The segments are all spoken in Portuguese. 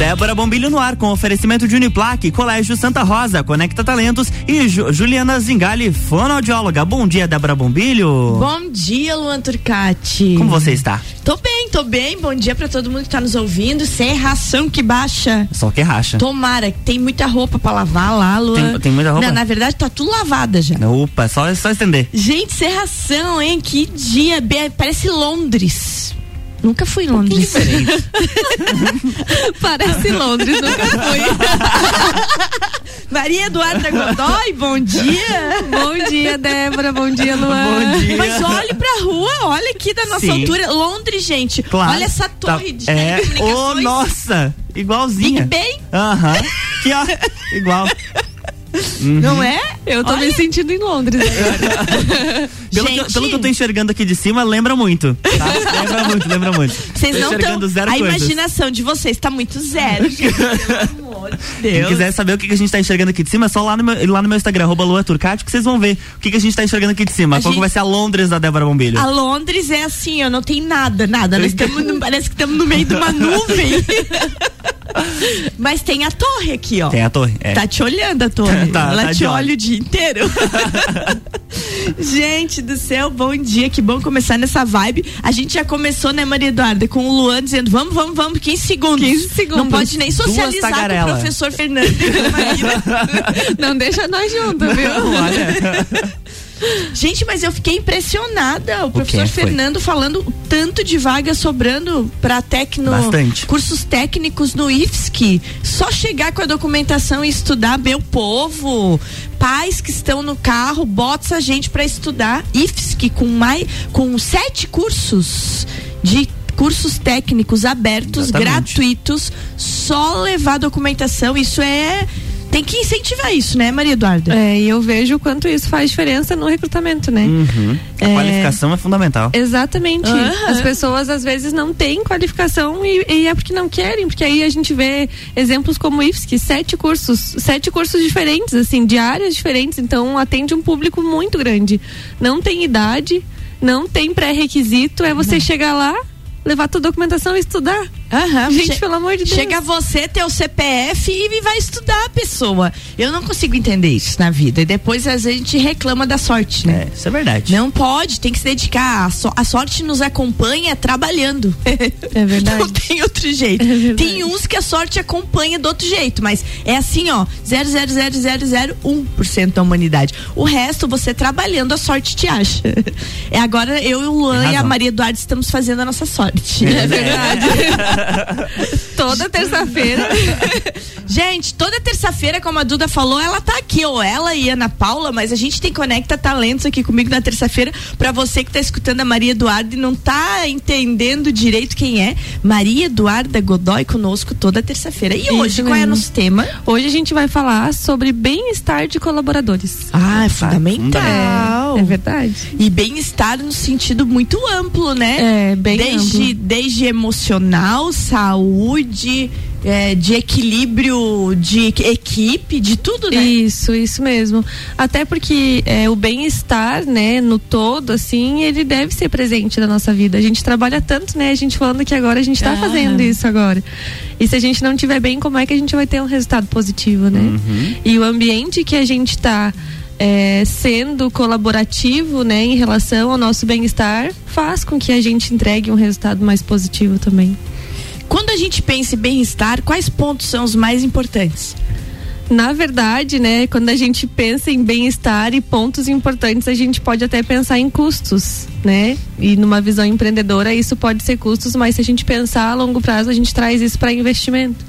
Débora Bombilho no ar com oferecimento de Uniplaque, Colégio Santa Rosa, Conecta Talentos e Ju, Juliana Zingali, fonoaudióloga. Bom dia, Débora Bombilho. Bom dia, Luan Turcati. Como você está? Tô bem, tô bem. Bom dia para todo mundo que tá nos ouvindo. Sem ração que baixa. Só que racha. Tomara, tem muita roupa para lavar lá, Luan. Tem, tem muita roupa? Não, na verdade tá tudo lavada já. Opa, só, só estender. Gente, serração, hein? Que dia. Parece Londres. Nunca fui em Londres. Parece Londres, nunca fui. Maria Eduarda Godoy, bom dia. Bom dia, Débora. Bom dia, Luan. Bom dia. Mas olhe pra rua, olha aqui da nossa Sim. altura. Londres, gente. Claro. Olha essa torre Tá- de É, ô, telecomunicações. nossa, igualzinha. Big Ben, Aham. Aqui, ó, igual. Não é? Eu tô me Olha. sentindo em Londres agora. Pelo que, pelo que eu tô enxergando aqui de cima, lembra muito. Tá? lembra muito, lembra muito. Vocês não estão. A coisas. imaginação de vocês tá muito zero, gente. Amor de Quem Deus. quiser saber o que, que a gente tá enxergando aqui de cima, é só lá no meu, lá no meu Instagram, arroba Lua Turcati, que vocês vão ver o que, que a gente tá enxergando aqui de cima. A Qual gente- vai ser a Londres da Débora Bombilho? A Londres é assim, ó, não tem nada, nada. Nós estamos, no- parece que estamos no meio de uma nuvem. Mas tem a torre aqui, ó. Tem a torre. É. Tá te olhando a torre. Tá, Ela tá te olha o dia inteiro. gente do céu, bom dia. Que bom começar nessa vibe. A gente já começou, né, Maria Eduarda, com o Luan dizendo: vamos, vamos, vamos, 15 segundos. 15 segundos. Não pode nem Duas socializar com tagarela. O professor Fernando. a. Não deixa nós juntos, viu? Olha. Gente, mas eu fiquei impressionada. O professor que foi? Fernando falando o tanto de vaga sobrando para tecno Bastante. cursos técnicos no IFSC. Só chegar com a documentação e estudar, meu povo. Pais que estão no carro, bota essa gente para estudar IFSC com mais com sete cursos de cursos técnicos abertos, Exatamente. gratuitos, só levar documentação. Isso é tem que incentivar isso, né, Maria Eduarda? É, e eu vejo o quanto isso faz diferença no recrutamento, né? Uhum. A É. qualificação é fundamental. Exatamente. Aham. As pessoas às vezes não têm qualificação e, e é porque não querem, porque aí a gente vê exemplos como IFSC, sete cursos, sete cursos diferentes, assim, de áreas diferentes, então atende um público muito grande. Não tem idade, não tem pré-requisito, é você chegar lá, levar tua documentação e estudar. Aham, Gente, che- pelo amor de Deus. Chega você, teu CPF e vai estudar a pessoa. Eu não consigo entender isso na vida. E depois às vezes a gente reclama da sorte, né? É, isso é verdade. Não pode, tem que se dedicar. A, so- a sorte nos acompanha trabalhando. É verdade. Não tem outro jeito. É tem uns que a sorte acompanha do outro jeito, mas é assim, ó, 0,00001% da humanidade. O resto, você trabalhando, a sorte te acha. É agora eu, o Luan e a. Maria Eduarda estamos fazendo a nossa sorte. É verdade. Toda terça-feira. Gente, toda terça-feira, como a Duda falou, ela tá aqui, ou ela e Ana Paula, mas a gente tem Conecta Talentos aqui comigo na terça-feira. Pra você que tá escutando a Maria Eduarda e não tá entendendo direito quem é, Maria Eduarda Godoy conosco toda terça-feira. E hoje, qual é o nosso tema? Hoje a gente vai falar sobre bem-estar de colaboradores. Ah, é fundamental. É, é verdade. E bem-estar no sentido muito amplo, né? É, bem desde, amplo. desde emocional, saúde, é, de equilíbrio de equipe, de tudo, né? Isso, isso mesmo. Até porque é, o bem-estar, né, no todo, assim, ele deve ser presente na nossa vida. A gente trabalha tanto, né? A gente falando que agora a gente está Ah. fazendo isso agora. E se a gente não tiver bem, como é que a gente vai ter um resultado positivo, né? Uhum. E o ambiente que a gente está sendo colaborativo, né, em relação ao nosso bem-estar, faz com que a gente entregue um resultado mais positivo também. Quando a gente pensa em bem-estar, quais pontos são os mais importantes? Na verdade, né, quando a gente pensa em bem-estar e pontos importantes, a gente pode até pensar em custos, né? E numa visão empreendedora, isso pode ser custos, mas se a gente pensar a longo prazo, a gente traz isso para investimento.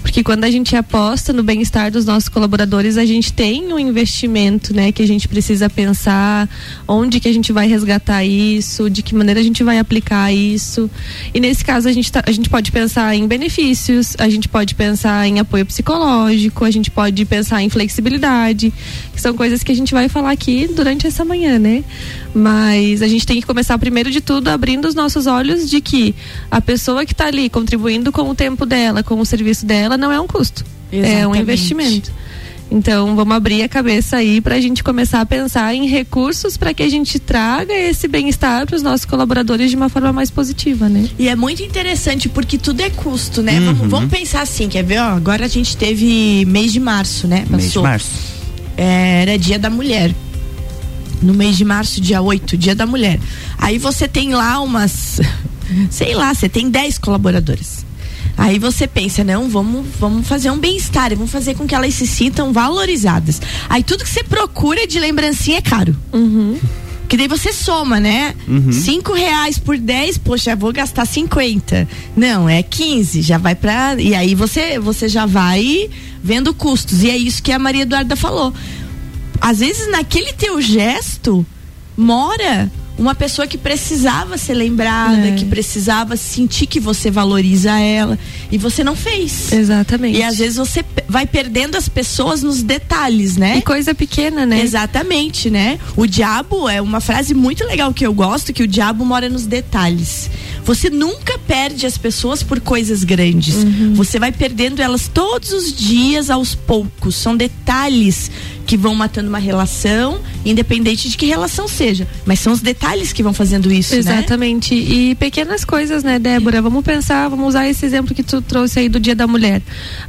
Porque quando a gente aposta no bem-estar dos nossos colaboradores, a gente tem um investimento, né, que a gente precisa pensar onde que a gente vai resgatar isso, de que maneira a gente vai aplicar isso. E nesse caso a gente, tá- a gente pode pensar em benefícios, a gente pode pensar em apoio psicológico, a gente pode pensar em flexibilidade, que são coisas que a gente vai falar aqui durante essa manhã, né? Mas a gente tem que começar primeiro de tudo abrindo os nossos olhos de que a pessoa que está ali contribuindo com o tempo dela, com o serviço dela, não é um custo. É um Exatamente. investimento. Então, vamos abrir a cabeça aí para a gente começar a pensar em recursos para que a gente traga esse bem-estar para os nossos colaboradores de uma forma mais positiva, né? E é muito interessante porque tudo é custo, né? Uhum. Vamos, vamos pensar assim, quer ver? Ó, agora a gente teve mês de março, né? Mês de Passou. março. É, era dia da mulher. No mês de março, dia 8, dia da mulher. Aí você tem lá umas. Sei lá, você tem 10 colaboradoras. Aí você pensa, não, vamos, vamos fazer um bem-estar, vamos fazer com que elas se sintam valorizadas. Aí tudo que você procura de lembrancinha é caro. Uhum. Que daí você soma, né? Uhum. Cinco reais por 10, poxa, eu vou gastar 50. Não, é 15, já vai pra. E aí você, você já vai vendo custos. E é isso que a Maria Eduarda falou. Às vezes naquele teu gesto mora uma pessoa que precisava ser lembrada, É. que precisava sentir que você valoriza ela. E você não fez. Exatamente. E às vezes você vai perdendo as pessoas nos detalhes, né? E coisa pequena, né? Exatamente, né? O diabo é uma frase muito legal que eu gosto, que o diabo mora nos detalhes. Você nunca perde as pessoas por coisas grandes. Você vai perdendo elas todos os dias aos poucos. São detalhes que vão matando uma relação, independente de que relação seja. Mas são os detalhes que vão fazendo isso, né? Exatamente. E pequenas coisas, né, Débora? Vamos pensar, vamos usar esse exemplo que tu trouxe aí do Dia da Mulher.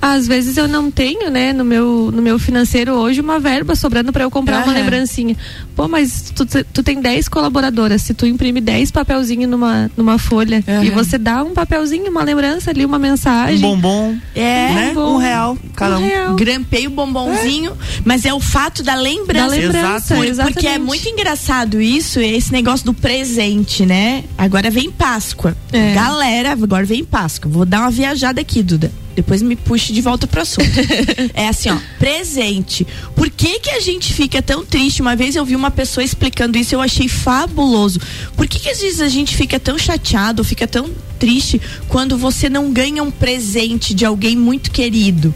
Às vezes eu não tenho, né, no meu, no meu financeiro hoje uma verba sobrando para eu comprar uma lembrancinha. Pô, mas tu, tu tem 10 colaboradoras, se tu imprime 10 papelzinhos numa, numa folha Aham. e você dá um papelzinho, uma lembrança ali, uma Um mensagem. bombom, É. né? bom. Um real cada um. real. Grampei o bombonzinho, mas é o fato da lembrança. Da lembrança, Exato. Por- exatamente. Porque é muito engraçado isso, esse negócio do presente, né? Agora vem Páscoa. É. Galera, agora vem Páscoa. Vou dar uma viajada aqui, Duda. Depois me puxe de volta pro assunto. é assim, ó, presente. Por que que a gente fica tão triste? Uma vez eu vi uma pessoa explicando isso, eu achei fabuloso. Por que que às vezes a gente fica tão chateado, fica tão triste quando você não ganha um presente de alguém muito querido?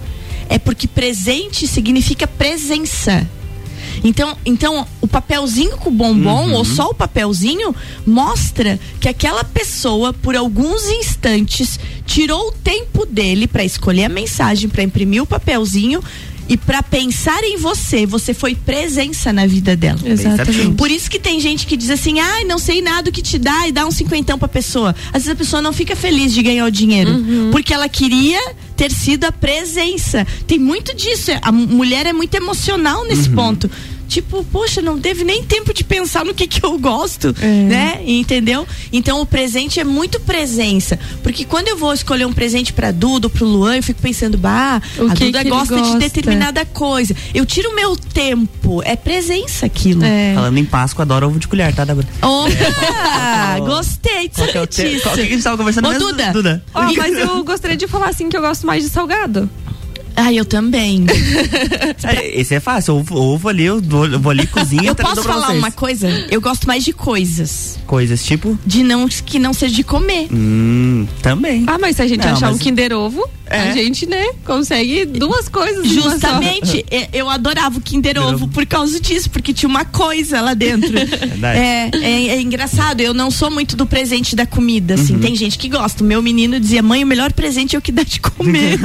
É porque presente significa presença. Então, então o papelzinho com o bombom Uhum. ou só o papelzinho mostra que aquela pessoa por alguns instantes tirou o tempo dele para escolher a mensagem, para imprimir o papelzinho e para pensar em você. Você foi presença na vida dela. Exatamente. Por isso que tem gente que diz assim, ai, não sei nada o que te dá e dá um cinquentão pra pessoa. Às vezes a pessoa não fica feliz de ganhar o dinheiro, porque ela queria ter sido a presença. Tem muito disso. A mu- mulher é muito emocional nesse ponto. Tipo, poxa, não teve nem tempo de pensar no que que eu gosto, É. né? Entendeu? Então o presente é muito presença, porque quando eu vou escolher um presente pra Duda ou pro Luan, eu fico pensando, bah, O a que Duda que ele gosta, de gosta? determinada coisa. Eu tiro o meu tempo, é presença aquilo. É. Falando em Páscoa, adoro ovo de colher, tá, Débora? Opa! Gostei de Qual que é o te- qual que a gente tava conversando Ô, mesmo, Duda. Duda? Ó, mas eu gostaria de falar assim que eu gosto mais de salgado. Ah, eu também. É, Esse é fácil, ovo, ovo ali, eu vou, eu vou ali, cozinha eu posso falar vocês. uma coisa? Eu gosto mais de coisas. Coisas tipo, De não, que não seja de comer. hum, também. Ah, mas se a gente Não, achar mas- um Kinder Ovo, É. a gente, né, consegue duas coisas. Justamente, eu adorava o Kinder Kinder Ovo por causa disso, porque tinha uma coisa lá dentro. É, é, é engraçado, eu não sou muito do presente da comida, assim. Uhum. Tem gente que gosta. Meu menino dizia, mãe, o melhor presente é o que dá de comer.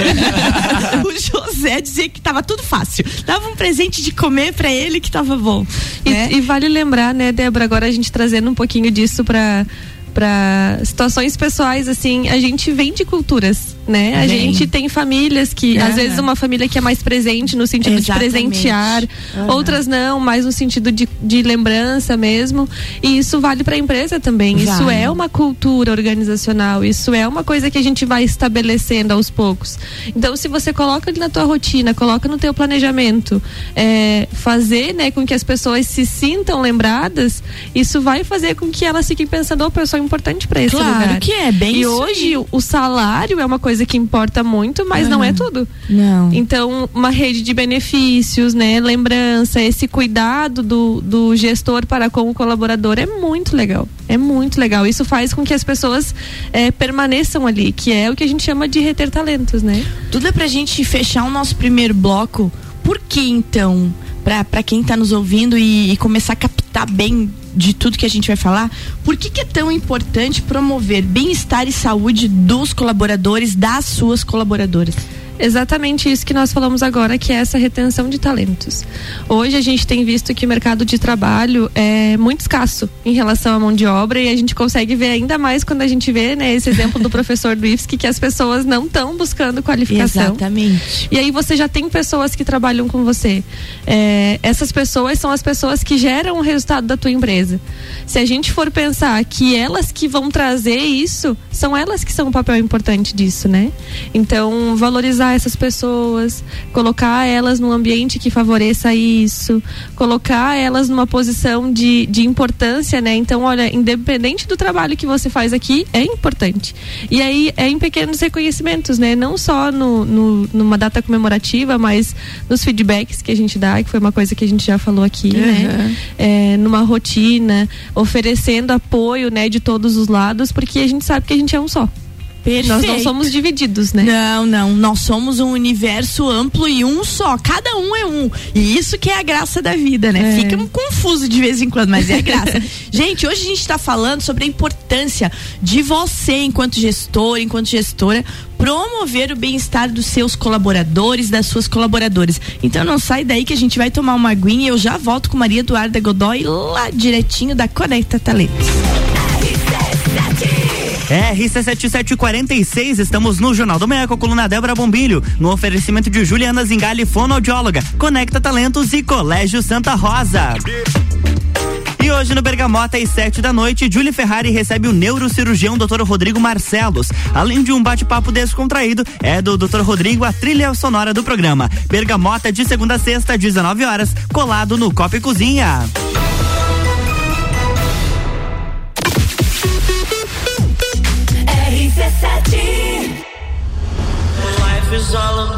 José dizia que tava tudo fácil. Dava um presente de comer pra ele que tava bom. E, né? e vale lembrar, né, Débora, agora a gente trazendo um pouquinho disso pra para situações pessoais assim a gente vem de culturas né? A Vem. gente tem famílias que às vezes uma família que é mais presente no sentido Exatamente. de presentear Aham. outras não mais no sentido de, de lembrança mesmo. E isso vale para a empresa também. Isso é uma cultura organizacional isso é uma coisa que a gente vai estabelecendo aos poucos. Então se você coloca ali na tua rotina coloca no teu planejamento é, fazer né com que as pessoas se sintam lembradas isso vai fazer com que elas fiquem pensando opa eu sou importante para esse Claro lugar. que é, bem e hoje o salário é uma coisa que importa muito mas não é tudo Não. então, uma rede de benefícios, né? Lembrança, esse cuidado do, do gestor para com o colaborador é muito legal. É muito legal. Isso faz com que as pessoas eh, permaneçam ali, que é o que a gente chama de reter talentos, né? Tudo é pra gente fechar o nosso primeiro bloco. Por que então? Pra quem tá nos ouvindo e, e começar a captar bem de tudo que a gente vai falar, por que, que é tão importante promover bem-estar e saúde dos colaboradores, das suas colaboradoras? Exatamente isso que nós falamos agora, que é essa retenção de talentos. Hoje a gente tem visto que o mercado de trabalho é muito escasso em relação à mão de obra e a gente consegue ver ainda mais quando a gente vê né, esse exemplo do professor do IFSC, que as pessoas não estão buscando qualificação. Exatamente. E aí você já tem pessoas que trabalham com você. É, essas pessoas são as pessoas que geram o resultado da tua empresa. Se a gente for pensar que elas que vão trazer isso, são elas que são o papel importante disso, né? Então, valorizar essas pessoas, colocar elas num ambiente que favoreça isso, colocar elas numa posição de, de importância, né? Então, olha, independente do trabalho que você faz aqui, é importante. E aí é em pequenos reconhecimentos, né? Não só no, no, numa data comemorativa, mas nos feedbacks que a gente dá, que foi uma coisa que a gente já falou aqui, uhum. né? É, numa rotina, oferecendo apoio, né, de todos os lados, porque a gente sabe que a gente é um só. Perfeito. Nós não somos divididos, né? Não, não. Nós somos um universo amplo e um só. Cada um é um. E isso que é a graça da vida, né? É. Fica um confuso de vez em quando, mas é a graça. gente, hoje a gente está falando sobre a importância de você, enquanto gestor, enquanto gestora, promover o bem-estar dos seus colaboradores, das suas colaboradoras. Então não sai daí que a gente vai tomar uma aguinha e eu já volto com Maria Eduarda Godoy lá direitinho da Conecta Talentos. RC7746, estamos no Jornal do Manhã com a coluna Débora Bombilho, no oferecimento de Juliana Zingali, fonoaudióloga, Conecta Talentos e Colégio Santa Rosa. E hoje no Bergamota, às sete da noite, Julie Ferrari recebe o neurocirurgião Dr. Rodrigo Marcelos. Além de um bate-papo descontraído, é do Dr. Rodrigo a trilha sonora do programa. Bergamota de segunda a sexta, 19 horas, colado no Copa e Cozinha.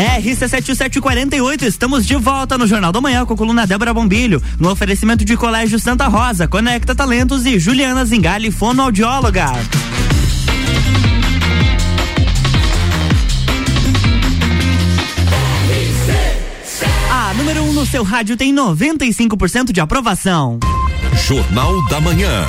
RC7748, estamos de volta no Jornal da Manhã com a coluna Débora Bombilho, no oferecimento de Colégio Santa Rosa, Conecta Talentos e Juliana Zingali, fonoaudióloga. A número 1 um no seu rádio tem 95% de aprovação. Jornal da Manhã.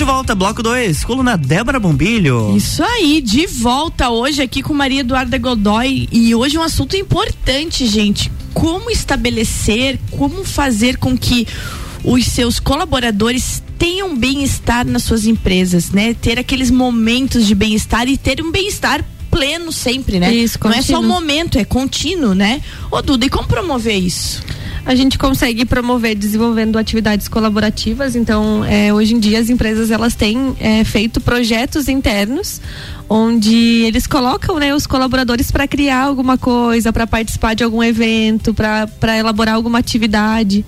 De volta, bloco 2, coluna Débora Bombilho. Isso aí, de volta hoje aqui com Maria Eduarda Godoy e hoje um assunto importante, gente. Como estabelecer, como fazer com que os seus colaboradores tenham bem-estar nas suas empresas, né? Ter aqueles momentos de bem-estar e ter um bem-estar pleno sempre, né? Isso, Não é só um momento, é contínuo, né? Ô Duda, e como promover isso? A gente consegue promover desenvolvendo atividades colaborativas. Então, é, hoje em dia as empresas elas têm é, feito projetos internos onde eles colocam né, os colaboradores para criar alguma coisa, para participar de algum evento, para elaborar alguma atividade.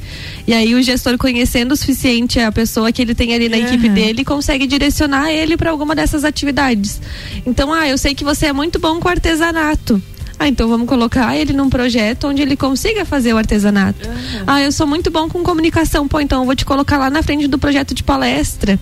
E aí o gestor conhecendo o suficiente a pessoa que ele tem ali na uhum. equipe dele consegue direcionar ele para alguma dessas atividades. Então, ah, eu sei que você é muito bom com artesanato Ah, então vamos colocar ele num projeto onde ele consiga fazer o artesanato. Uhum. Ah, eu sou muito bom com comunicação, pô, então eu vou te colocar lá na frente do projeto de palestra.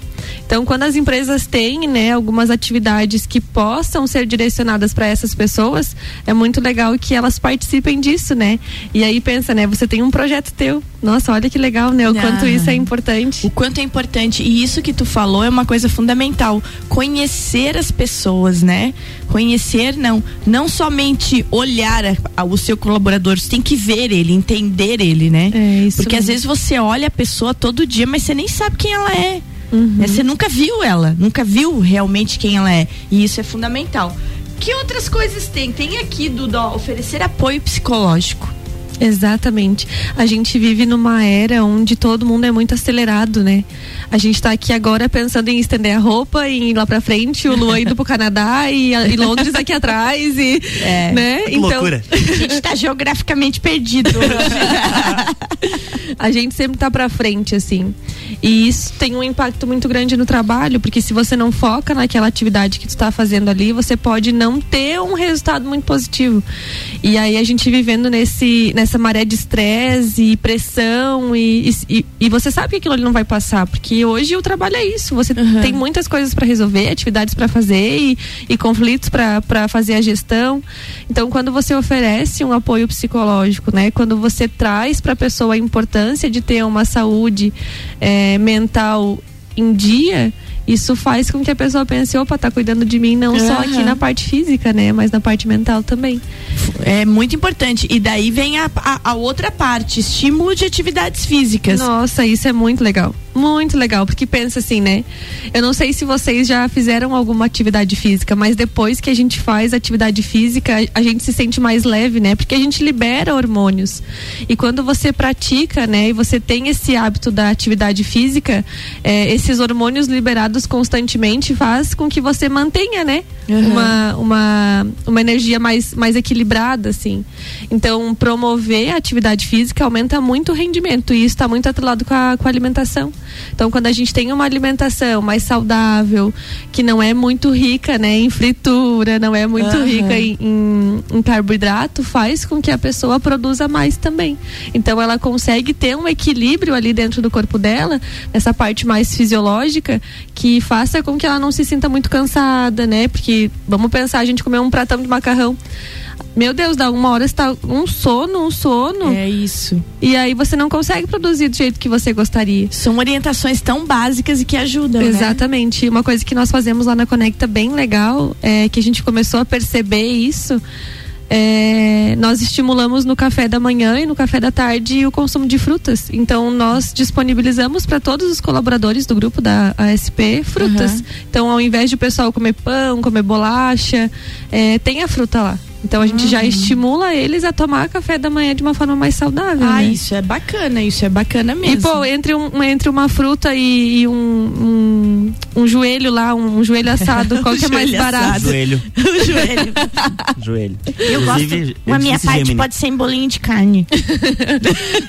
Então, quando as empresas têm, né, algumas atividades que possam ser direcionadas para essas pessoas, é muito legal que elas participem disso, né? E aí pensa, né, você tem um projeto teu. Nossa, olha que legal, né? O ah, quanto isso é importante. O quanto é importante. E isso que tu falou é uma coisa fundamental. Conhecer as pessoas, né? Conhecer não, não somente olhar a, a, o seu colaborador, você tem que ver ele, entender ele, né? É, isso Porque mesmo. às vezes você olha a pessoa todo dia, mas você nem sabe quem ela é. Uhum. Você nunca viu ela, nunca viu realmente quem ela é. E isso é fundamental. Que outras coisas tem? Tem aqui, Duda, oferecer apoio psicológico. Exatamente. A gente vive numa era onde todo mundo é muito acelerado, né? A gente está aqui agora pensando em estender a roupa e ir lá pra frente, o Luan indo pro Canadá e, e Londres aqui atrás e, é, né? Que então, loucura. A gente tá geograficamente perdido a gente sempre tá pra frente, assim. E isso tem um impacto muito grande no trabalho, porque se você não foca naquela atividade que tu está fazendo ali, você pode não ter um resultado muito positivo. E aí a gente vivendo nesse, nessa maré de estresse e pressão e, e, e, você sabe que aquilo ali não vai passar, porque hoje o trabalho é isso. Você uhum. tem muitas coisas para resolver, atividades para fazer e, e conflitos para fazer a gestão. Então, quando você oferece um apoio psicológico, né, quando você traz para a pessoa a importância de ter uma saúde é, mental em dia, isso faz com que a pessoa pense, opa, tá cuidando de mim não uhum. só aqui na parte física, né, mas na parte mental também. É muito importante. E daí vem a, a, a outra parte, estímulo de atividades físicas. Nossa, isso é muito legal. Muito legal, porque pensa assim, né? Eu não sei se vocês já fizeram alguma atividade física, mas depois que a gente faz atividade física, a gente se sente mais leve, né? Porque a gente libera hormônios. E quando você pratica, né, e você tem esse hábito da atividade física, é, esses hormônios liberados constantemente faz com que você mantenha, né? Uhum. Uma, uma, uma energia mais, mais equilibrada, assim. Então, promover a atividade física aumenta muito o rendimento. E isso está muito atrelado com a, com a alimentação. Então, quando a gente tem uma alimentação mais saudável, que não é muito rica né, em fritura, não é muito uhum. rica em, em, em, carboidrato, faz com que a pessoa produza mais também. Então, ela consegue ter um equilíbrio ali dentro do corpo dela, nessa parte mais fisiológica, que faça com que ela não se sinta muito cansada, né? Porque, vamos pensar, a gente comer um pratão de macarrão meu Deus, dá uma hora está um sono, um sono. É isso. E aí você não consegue produzir do jeito que você gostaria. São orientações tão básicas e que ajudam. Né? Exatamente. Né? Uma coisa que nós fazemos lá na Conecta bem legal é que a gente começou a perceber isso. É, nós estimulamos no café da manhã e no café da tarde o consumo de frutas. Então nós disponibilizamos para todos os colaboradores do grupo da ASP frutas. Uhum. Então ao invés de o pessoal comer pão, comer bolacha, é, tem a fruta lá. Então a gente uhum. já estimula eles a tomar café da manhã de uma forma mais saudável. Ah, né? isso é bacana, isso é bacana mesmo. E pô, entre, um, entre uma fruta e, e um, um, um, joelho lá, um, um joelho assado, qual que é mais barato? Joelho. o joelho. joelho. Eu Inclusive, gosto. A minha parte Gemini. pode ser em bolinho de carne.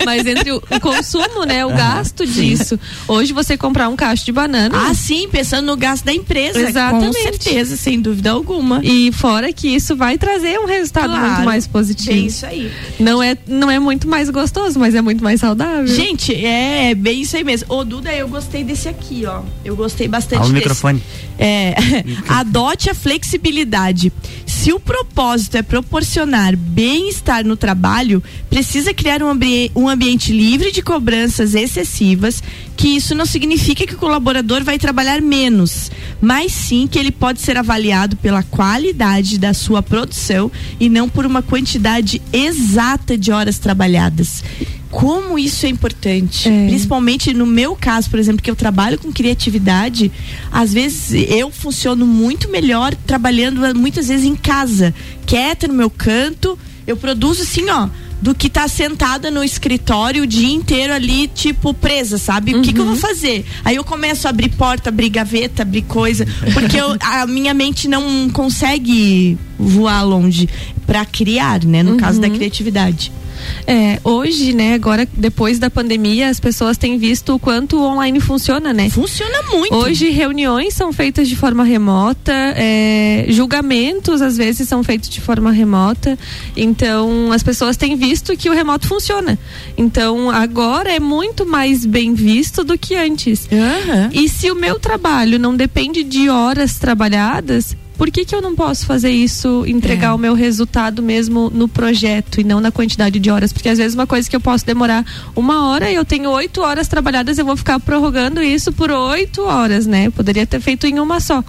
Mas entre o, o consumo, né? O uhum. gasto disso. Hoje você comprar um cacho de banana. Ah, sim, pensando no gasto da empresa. Exatamente. Com certeza, sem dúvida alguma. E fora que isso vai trazer um resultado claro, muito mais positivo. Bem isso aí. Não é, não é muito mais gostoso, mas é muito mais saudável. Gente, é, é bem isso aí mesmo. Ô, Duda, eu gostei desse aqui, ó. Eu gostei bastante desse. microfone. É, adote a flexibilidade. Se o propósito é proporcionar bem-estar no trabalho, precisa criar um, ambi um ambiente livre de cobranças excessivas, que isso não significa que o colaborador vai trabalhar menos, mas sim que ele pode ser avaliado pela qualidade da sua produção e não por uma quantidade exata de horas trabalhadas como isso é importante. É. Principalmente no meu caso, por exemplo, que eu trabalho com criatividade, às vezes eu funciono muito melhor trabalhando muitas vezes em casa, quieta no meu canto, eu produzo assim, ó, do que tá sentada no escritório o dia inteiro ali, tipo, presa, sabe? Uhum. O que, que eu vou uhum. fazer? Aí eu começo a abrir porta, abrir gaveta, abrir coisa, porque eu, a minha mente não consegue voar longe para criar, né? No uhum. caso da criatividade. É, hoje, né, agora depois da pandemia, as pessoas têm visto o quanto o online funciona, né? Funciona muito. Hoje reuniões são feitas de forma remota, é, julgamentos às vezes são feitos de forma remota. Então as pessoas têm visto que o remoto funciona. Então agora é muito mais bem visto do que antes. Aham. E se o meu trabalho não depende de horas trabalhadas, por que, que eu não posso fazer isso, entregar É. o meu resultado mesmo no projeto e não na quantidade de horas? Porque às vezes uma coisa que eu posso demorar uma hora e eu tenho oito horas trabalhadas, eu vou ficar prorrogando isso por oito horas, né? Eu poderia ter feito em uma só.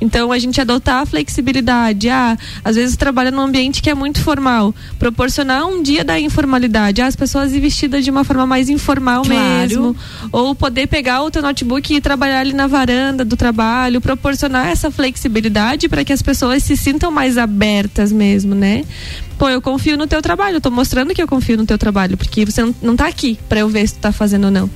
Então a gente adotar a flexibilidade. Ah, às vezes trabalha num ambiente que é muito formal. Proporcionar um dia da informalidade. Ah, as pessoas ir vestidas de uma forma mais informal Claro. mesmo. Ou poder pegar o teu notebook e trabalhar ali na varanda do trabalho, proporcionar essa flexibilidade para que as pessoas se sintam mais abertas mesmo, né? Pô, eu confio no teu trabalho, eu tô mostrando que eu confio no teu trabalho, porque você não, não tá aqui para eu ver se tu tá fazendo ou não.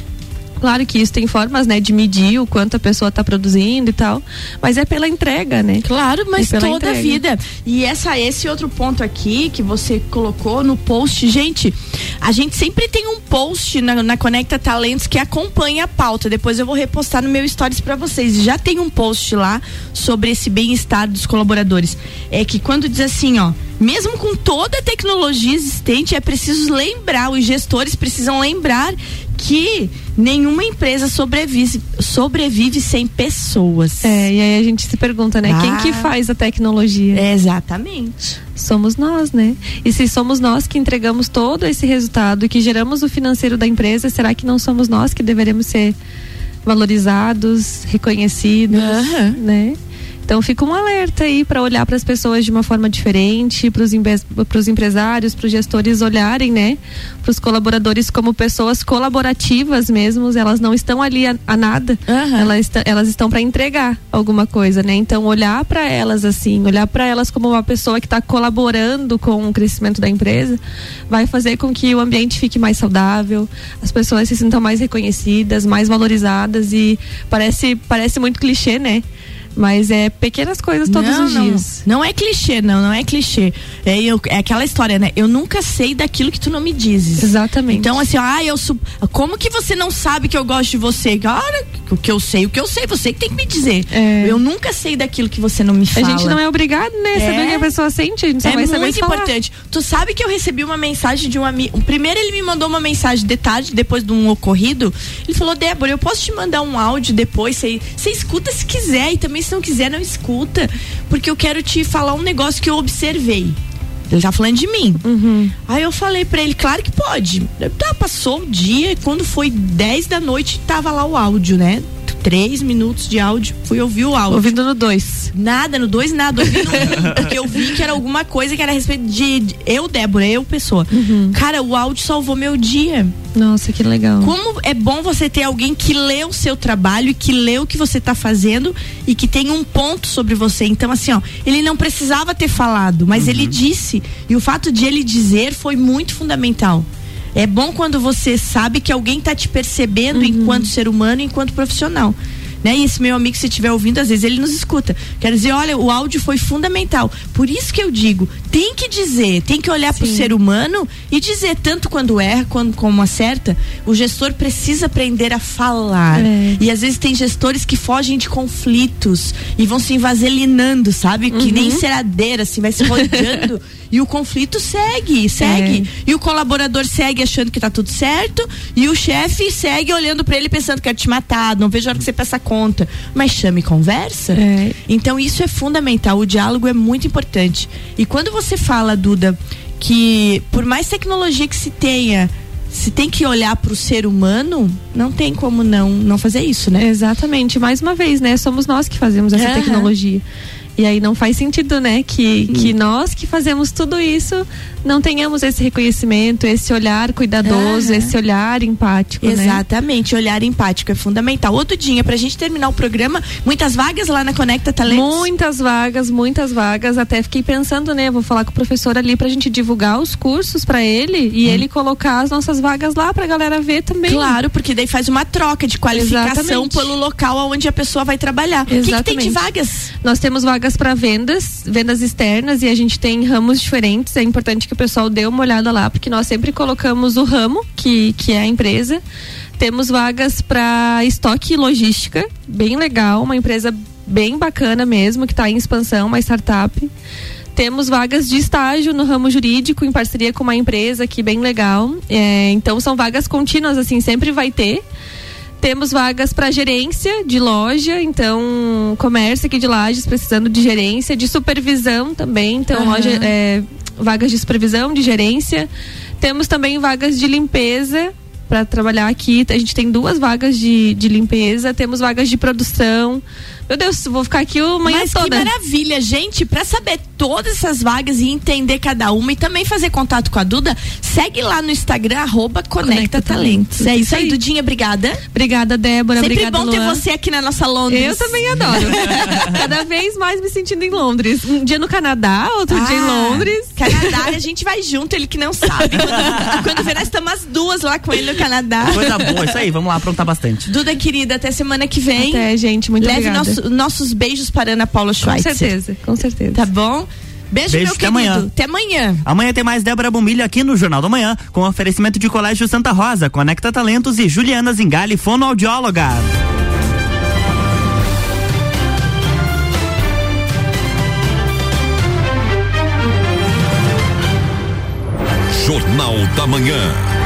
Claro que isso tem formas, né, de medir o quanto a pessoa tá produzindo e tal, mas é pela entrega, né? Claro, mas pela toda a vida. E essa, esse outro ponto aqui que você colocou no post, gente, a gente sempre tem um post na, na Conecta Talentos que acompanha a pauta. Depois eu vou repostar no meu stories para vocês. Já tem um post lá sobre esse bem-estar dos colaboradores. É que quando diz assim, ó, mesmo com toda a tecnologia existente, é preciso lembrar, os gestores precisam lembrar que nenhuma empresa sobrevive, sobrevive sem pessoas. É, e aí a gente se pergunta, né, quem Ah. que faz a tecnologia? Exatamente. Somos nós, né? E se somos nós que entregamos todo esse resultado e que geramos o financeiro da empresa, será que não somos nós que deveremos ser valorizados, reconhecidos, Aham. né? Então fica um alerta aí para olhar para as pessoas de uma forma diferente, para os empresários, para os gestores olharem, né, para os colaboradores como pessoas colaborativas mesmo. Elas não estão ali a, a nada. Aham. Elas, elas estão para entregar alguma coisa, né? Então olhar para elas assim, olhar para elas como uma pessoa que está colaborando com o crescimento da empresa, vai fazer com que o ambiente fique mais saudável, as pessoas se sintam mais reconhecidas, mais valorizadas e parece parece muito clichê, né? Mas é pequenas coisas todos não, os não. dias. Não é clichê, não, não é clichê. É, eu- é aquela história, né? Eu nunca sei daquilo que tu não me dizes. Exatamente. Então, assim, ah, eu como que você não sabe que eu gosto de você? Cara, o que eu sei, o que eu sei, você que tem que me dizer. É. Eu nunca sei daquilo que você não me A fala. gente não é obrigado, né? É. Saber o que a pessoa sente, a gente só É vai saber muito falar. importante. Tu sabe que eu recebi uma mensagem de um amigo. Primeiro ele me mandou uma mensagem de tarde, depois de um ocorrido. Ele falou, Débora, eu posso te mandar um áudio depois? Você você escuta se quiser e também se não quiser, não escuta. Porque eu quero te falar um negócio que eu observei. Ele tá falando de mim. Uhum. Aí eu falei pra ele, claro que pode. Tá, passou o dia, quando foi 10 da noite, tava lá o áudio, né? Três minutos de áudio, fui ouvir o áudio. Ouvindo no dois. Nada, no dois nada. Ouvi no um, porque eu vi que era alguma coisa que era a respeito de, de- eu, Débora, eu, pessoa. Cara, o áudio salvou meu dia. Nossa, que legal. Como é bom você ter alguém que lê o seu trabalho e que lê o que você tá fazendo e que tem um ponto sobre você. Então, assim, ó, ele não precisava ter falado, mas ele disse. E o fato de ele dizer foi muito fundamental. É bom quando você sabe que alguém tá te percebendo enquanto ser humano, enquanto profissional. Né? E esse meu amigo, se estiver ouvindo, às vezes ele nos escuta. Quer dizer, olha, o áudio foi fundamental. Por isso que eu digo, tem que dizer, tem que olhar para o ser humano e dizer, tanto quando erra quando como acerta, o gestor precisa aprender a falar. É. E às vezes tem gestores que fogem de conflitos e vão se invaselinando, sabe? Que nem ceradeira, assim, vai se rodeando. e o conflito segue, segue. E o colaborador segue achando que tá tudo certo. E o chefe segue olhando para ele pensando que quer te matar, não vejo a hora que você peça conta. Mas chame e conversa. É. Então isso é fundamental, o diálogo é muito importante. E quando você fala, Duda, que por mais tecnologia que se tenha, se tem que olhar para o ser humano, não tem como não não fazer isso, né? Exatamente. Mais uma vez, né? Somos nós que fazemos essa Aham. tecnologia. E aí não faz sentido, né? Que, que nós que fazemos tudo isso não tenhamos esse reconhecimento, esse olhar cuidadoso, Aham. esse olhar empático, né? Exatamente, olhar empático é fundamental. Outro dia, pra gente terminar o programa, muitas vagas lá na Conecta Talentos. Muitas vagas, muitas vagas. Até fiquei pensando, né? Vou falar com o professor ali pra gente divulgar os cursos pra ele e ele colocar as nossas vagas lá pra galera ver também. Claro, porque daí faz uma troca de qualificação Exatamente. pelo local onde a pessoa vai trabalhar. O que que, tem de Exatamente. vagas? Nós temos vagas vagas para vendas, vendas externas, e a gente tem ramos diferentes. É importante que o pessoal dê uma olhada lá, porque nós sempre colocamos o ramo, que, que é a empresa. Temos vagas para estoque e logística, bem legal, uma empresa bem bacana mesmo, que está em expansão, uma startup. Temos vagas de estágio no ramo jurídico, em parceria com uma empresa aqui bem legal. É, então são vagas contínuas, assim, sempre vai ter. Temos vagas para gerência de loja, então comércio aqui de lajes precisando de gerência, de supervisão também, então uhum. loja, é, vagas de supervisão, de gerência. Temos também vagas de limpeza para trabalhar aqui. A gente tem duas vagas de, de limpeza, temos vagas de produção. Meu Deus, vou ficar aqui o manhã Mas toda. que maravilha, gente, para saber todas essas vagas e entender cada uma e também fazer contato com a Duda, segue lá no Instagram, arroba Conecta, Conecta Talentos. É isso aí, Dudinha, obrigada. Obrigada, Débora. Sempre obrigada, bom Luan. ter você aqui na nossa Londres. Eu também adoro. Cada vez mais me sentindo em Londres. Um dia no Canadá, outro ah, dia em Londres. Canadá, a gente vai junto, ele que não sabe. Quando, quando vê, nós estamos as duas lá com ele no Canadá. Coisa boa, isso aí, vamos lá aprontar bastante. Duda, querida, até semana que vem. Até, gente, muito Leve obrigada. Nosso, nossos beijos para Ana Paula Schweitzer. Com certeza, com certeza. Tá bom? Beijo, Beijo meu até querido. amanhã. Até amanhã. Amanhã tem mais Débora Bombilho aqui no Jornal da Manhã, com oferecimento de Colégio Santa Rosa, Conecta Talentos e Juliana Zingali, fonoaudióloga. Jornal da Manhã.